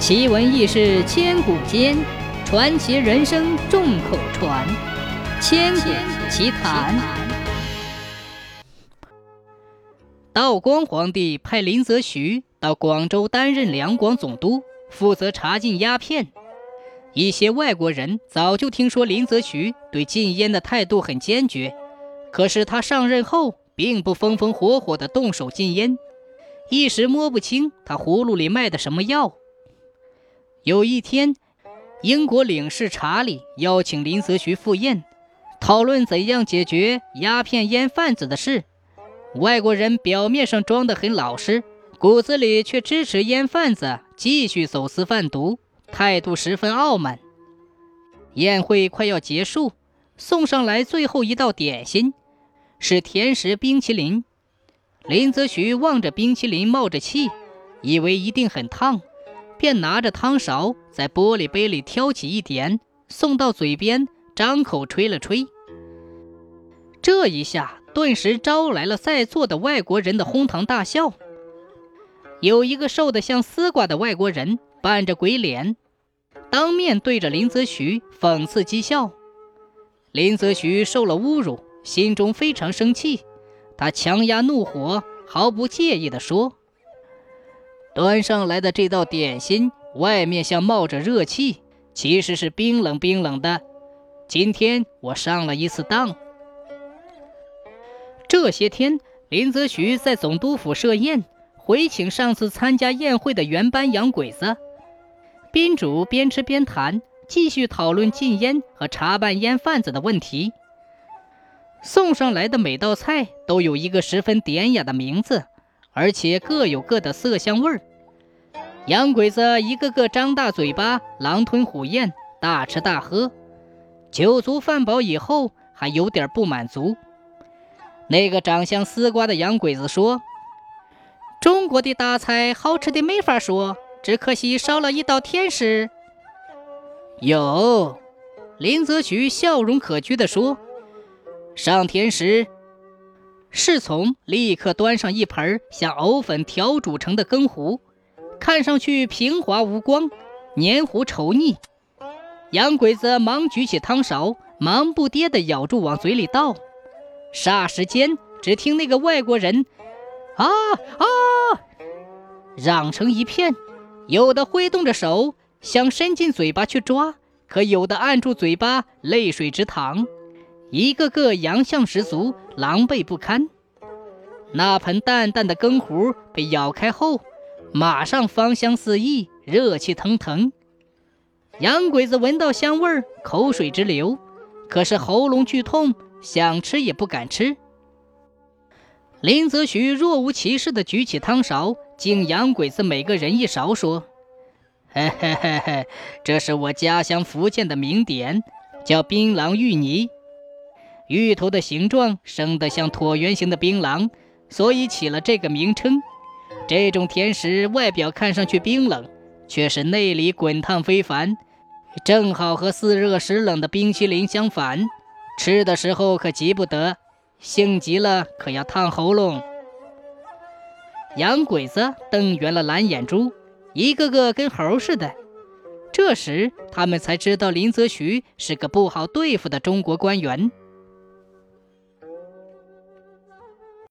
奇闻异事千古间，传奇人生众口传。千古奇谈。道光皇帝派林则徐到广州担任两广总督，负责查禁鸦片。一些外国人早就听说林则徐对禁烟的态度很坚决，可是他上任后并不风风火火地动手禁烟，一时摸不清他葫芦里卖的什么药。有一天，英国领事查理邀请林则徐赴宴，讨论怎样解决鸦片烟贩子的事。外国人表面上装得很老实，骨子里却支持烟贩子继续走私贩毒。态度十分傲慢。宴会快要结束，送上来最后一道点心，是甜食冰淇淋。林则徐望着冰淇淋冒着气，以为一定很烫，便拿着汤勺在玻璃杯里挑起一点，送到嘴边，张口吹了吹。这一下顿时招来了在座的外国人的哄堂大笑。有一个瘦得像丝瓜的外国人，扮着鬼脸。当面对着林则徐讽刺讥笑，林则徐受了侮辱，心中非常生气。他强压怒火，毫不介意地说：“端上来的这道点心，外面像冒着热气，其实是冰冷冰冷的。今天我上了一次当。这些天，林则徐在总督府设宴，回请上次参加宴会的原班洋鬼子。”宾主边吃边谈，继续讨论禁烟和查办烟贩子的问题。送上来的每道菜都有一个十分典雅的名字，而且各有各的色香味儿。洋鬼子一个个张大嘴巴，狼吞虎咽，大吃大喝。酒足饭饱以后，还有点不满足。那个长相丝瓜的洋鬼子说：“中国的大菜好吃的没法说。”只可惜少了一道天使。有，林则徐笑容可掬地说：“上天时，侍从立刻端上一盆像藕粉调煮成的羹糊，看上去平滑无光，黏糊稠腻。洋鬼子忙举起汤勺，忙不迭地咬住往嘴里倒。霎时间，只听那个外国人‘啊啊’嚷成一片。”有的挥动着手，想伸进嘴巴去抓，可有的按住嘴巴，泪水直淌，一个个洋相十足，狼狈不堪。那盆淡淡的羹糊被咬开后，马上芳香四溢，热气腾腾。洋鬼子闻到香味儿，口水直流，可是喉咙剧痛，想吃也不敢吃。林则徐若无其事地举起汤勺。敬洋鬼子每个人一勺，说：“嘿嘿嘿嘿，这是我家乡福建的名点，叫槟榔芋泥。芋头的形状生得像椭圆形的槟榔，所以起了这个名称。这种甜食外表看上去冰冷，却是内里滚烫非凡，正好和似热时冷的冰淇淋相反。吃的时候可急不得，性急了可要烫喉咙。”洋鬼子瞪圆了蓝眼珠，一个个跟猴似的。这时，他们才知道林则徐是个不好对付的中国官员。